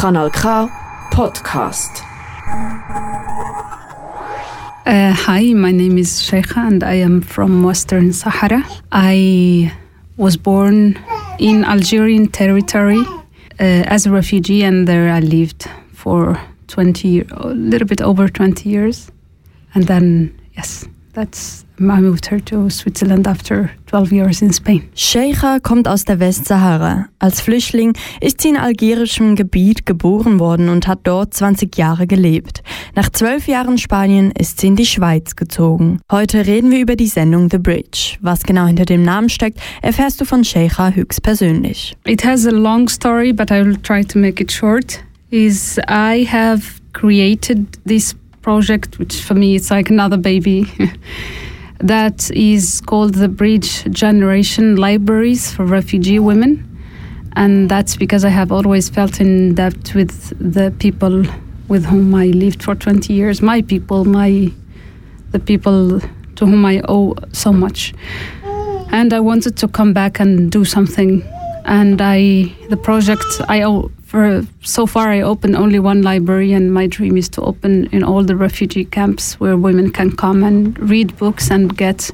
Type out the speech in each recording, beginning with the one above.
Kanal K Podcast. Uh, hi, my name is Sheikha and I am from Western Sahara. I was born in Algerian territory uh, as a refugee and there I lived for 20 a little bit over 20 years. And then, yes, that's I moved her to Switzerland after 12 years in Spain. Sheikha kommt aus der Westsahara. Als Flüchtling ist sie in algerischem Gebiet geboren worden und hat dort 20 Jahre gelebt. Nach zwölf Jahren Spanien ist sie in die Schweiz gezogen. Heute reden wir über die Sendung The Bridge. Was genau hinter dem Namen steckt, erfährst du von Sheikha höchstpersönlich. It has a long story, but I will try to make it short. Is I have created this project, which for me it's like another baby. that is called the Bridge Generation Libraries for Refugee Women. And that's because I have always felt in debt with the people with whom I lived for 20 years, my people, my the people to whom I owe so much. And I wanted to come back and do something. And I, the project, I owe for so far I opened only one library and my dream is to open in all the refugee camps where women can come and read books and get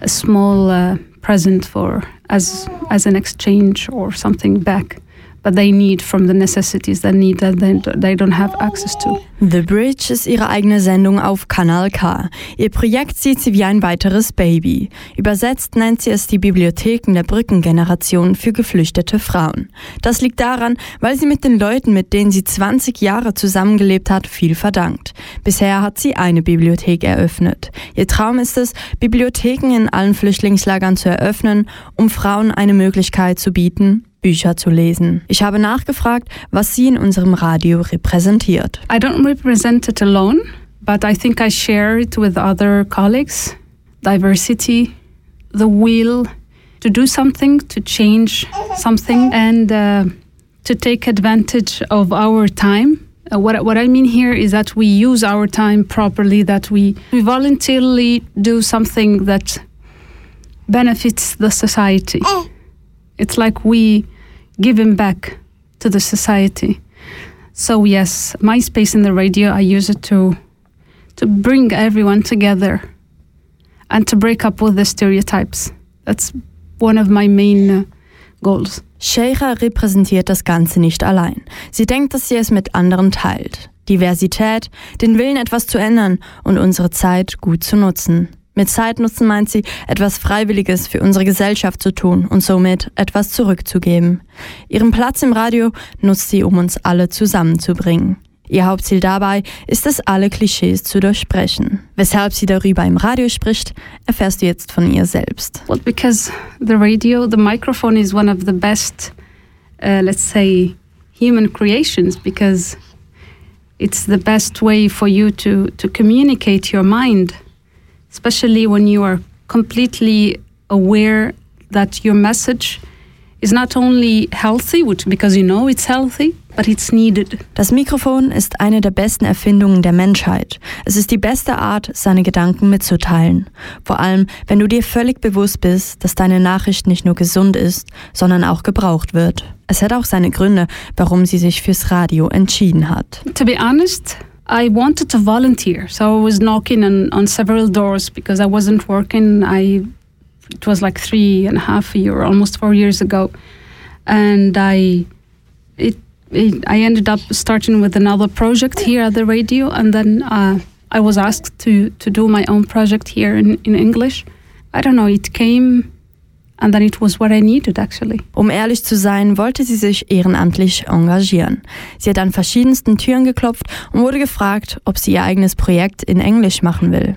a small uh, present for as as an exchange or something back but they need from the necessities they need that they, they don't have access to. The Bridge ist ihre eigene Sendung auf Kanal K. Ihr Projekt sieht sie wie ein weiteres Baby. Übersetzt nennt sie es die Bibliotheken der Brückengeneration für geflüchtete Frauen. Das liegt daran, weil sie mit den Leuten, mit denen sie 20 Jahre zusammengelebt hat, viel verdankt. Bisher hat sie eine Bibliothek eröffnet. Ihr Traum ist es, Bibliotheken in allen Flüchtlingslagern zu eröffnen, um Frauen eine Möglichkeit zu bieten, Bücher zu lesen. Ich habe nachgefragt, was sie in unserem Radio repräsentiert. I don't represent it alone, but I think I share it with other colleagues. Diversity, the will to do something, to change something, and uh, to take advantage of our time. Uh, what, what I mean here is that we use our time properly, that we, we voluntarily do something that benefits the society. It's like we him back to the society. So yes, my space in the radio, I use it to to bring everyone together and to break up with the stereotypes. That's one of my main uh, goals. Sheikha repräsentiert das Ganze nicht allein. Sie denkt, dass sie es mit anderen teilt. Diversität, den Willen, etwas zu ändern und unsere Zeit gut zu nutzen. Mit Zeitnutzen meint sie, etwas Freiwilliges für unsere Gesellschaft zu tun und somit etwas zurückzugeben. Ihren Platz im Radio nutzt sie, um uns alle zusammenzubringen. Ihr Hauptziel dabei ist es, alle Klischees zu durchbrechen. Weshalb sie darüber im Radio spricht, erfährst du jetzt von ihr selbst. Well, because the radio, the microphone is one of the best, uh, let's say, human creations because it's the best way for you to, to communicate your mind. Especially when you are completely aware that your message is not only healthy, which because you know it's healthy, but it's needed. Das Mikrofon ist eine der besten Erfindungen der Menschheit. Es ist die beste Art, seine Gedanken mitzuteilen. Vor allem, wenn du dir völlig bewusst bist, dass deine Nachricht nicht nur gesund ist, sondern auch gebraucht wird. Es hat auch seine Gründe, warum sie sich fürs Radio entschieden hat. To be honest, I wanted to volunteer, so I was knocking on, on several doors because I wasn't working. I it was like three and a half year, almost four years ago, and I it, it I ended up starting with another project here at the radio, and then uh, I was asked to to do my own project here in in English. I don't know. It came And then it was what I needed actually. Um ehrlich zu sein, wollte sie sich ehrenamtlich engagieren. Sie hat an verschiedensten Türen geklopft und wurde gefragt, ob sie ihr eigenes Projekt in Englisch machen will.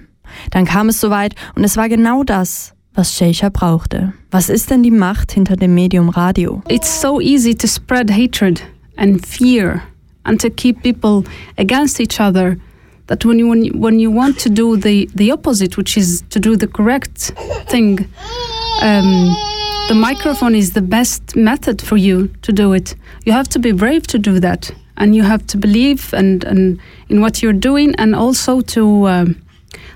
Dann kam es soweit und es war genau das, was Sheikha brauchte. Was ist denn die Macht hinter dem Medium Radio? It's so easy to spread hatred and fear and to keep people against each other that when you when you, when you want to do the the opposite which is to do the correct thing um, the microphone is the best method for you to do it. You have to be brave to do that, and you have to believe and, and in what you're doing, and also to um,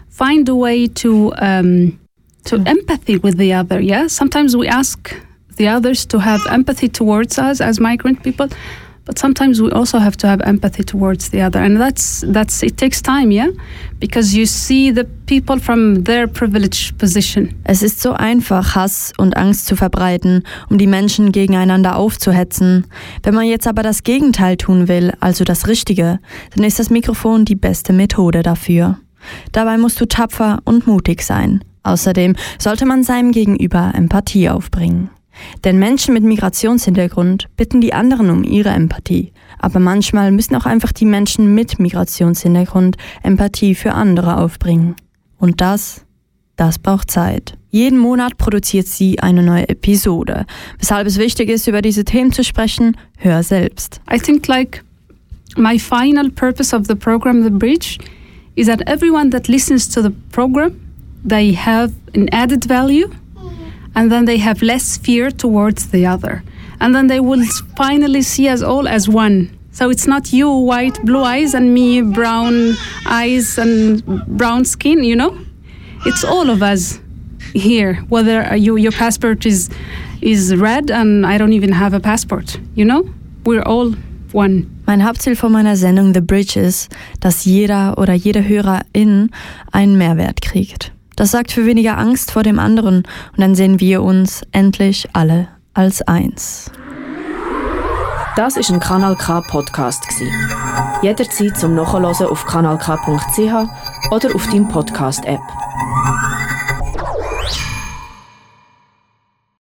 find a way to um, to empathy with the other. Yeah, sometimes we ask the others to have empathy towards us as migrant people, but sometimes we also have to have empathy towards the other. And that's that's it takes time yeah? Because you see the people from their privileged position. Es ist so einfach Hass und Angst zu verbreiten um die Menschen gegeneinander aufzuhetzen. Wenn man jetzt aber das Gegenteil tun will also das richtige dann ist das Mikrofon die beste Methode dafür. Dabei musst du tapfer und mutig sein. Außerdem sollte man seinem gegenüber Empathie aufbringen Denn Menschen mit Migrationshintergrund bitten die anderen um ihre Empathie. Aber manchmal müssen auch einfach die Menschen mit Migrationshintergrund Empathie für andere aufbringen. Und das, das braucht Zeit. Jeden Monat produziert sie eine neue Episode. Weshalb es wichtig ist, über diese Themen zu sprechen, hör selbst. I think like my final purpose of the program The Bridge is that everyone that listens to the program, they have an added value and then they have less fear towards the other. And then they will finally see us all as one. So it's not you white blue eyes and me brown eyes and brown skin, you know? It's all of us here, whether you, your passport is, is red and I don't even have a passport, you know? We're all one. Mein Hauptziel von meiner Sendung The Bridge ist, dass jeder oder jede Hörerin einen Mehrwert kriegt. Das sagt für weniger Angst vor dem anderen und dann sehen wir uns endlich alle als eins. Das ist ein Kanal K Podcast gsi. Jederzeit zum Nachhören auf kanalk.ch oder auf deinem Podcast App.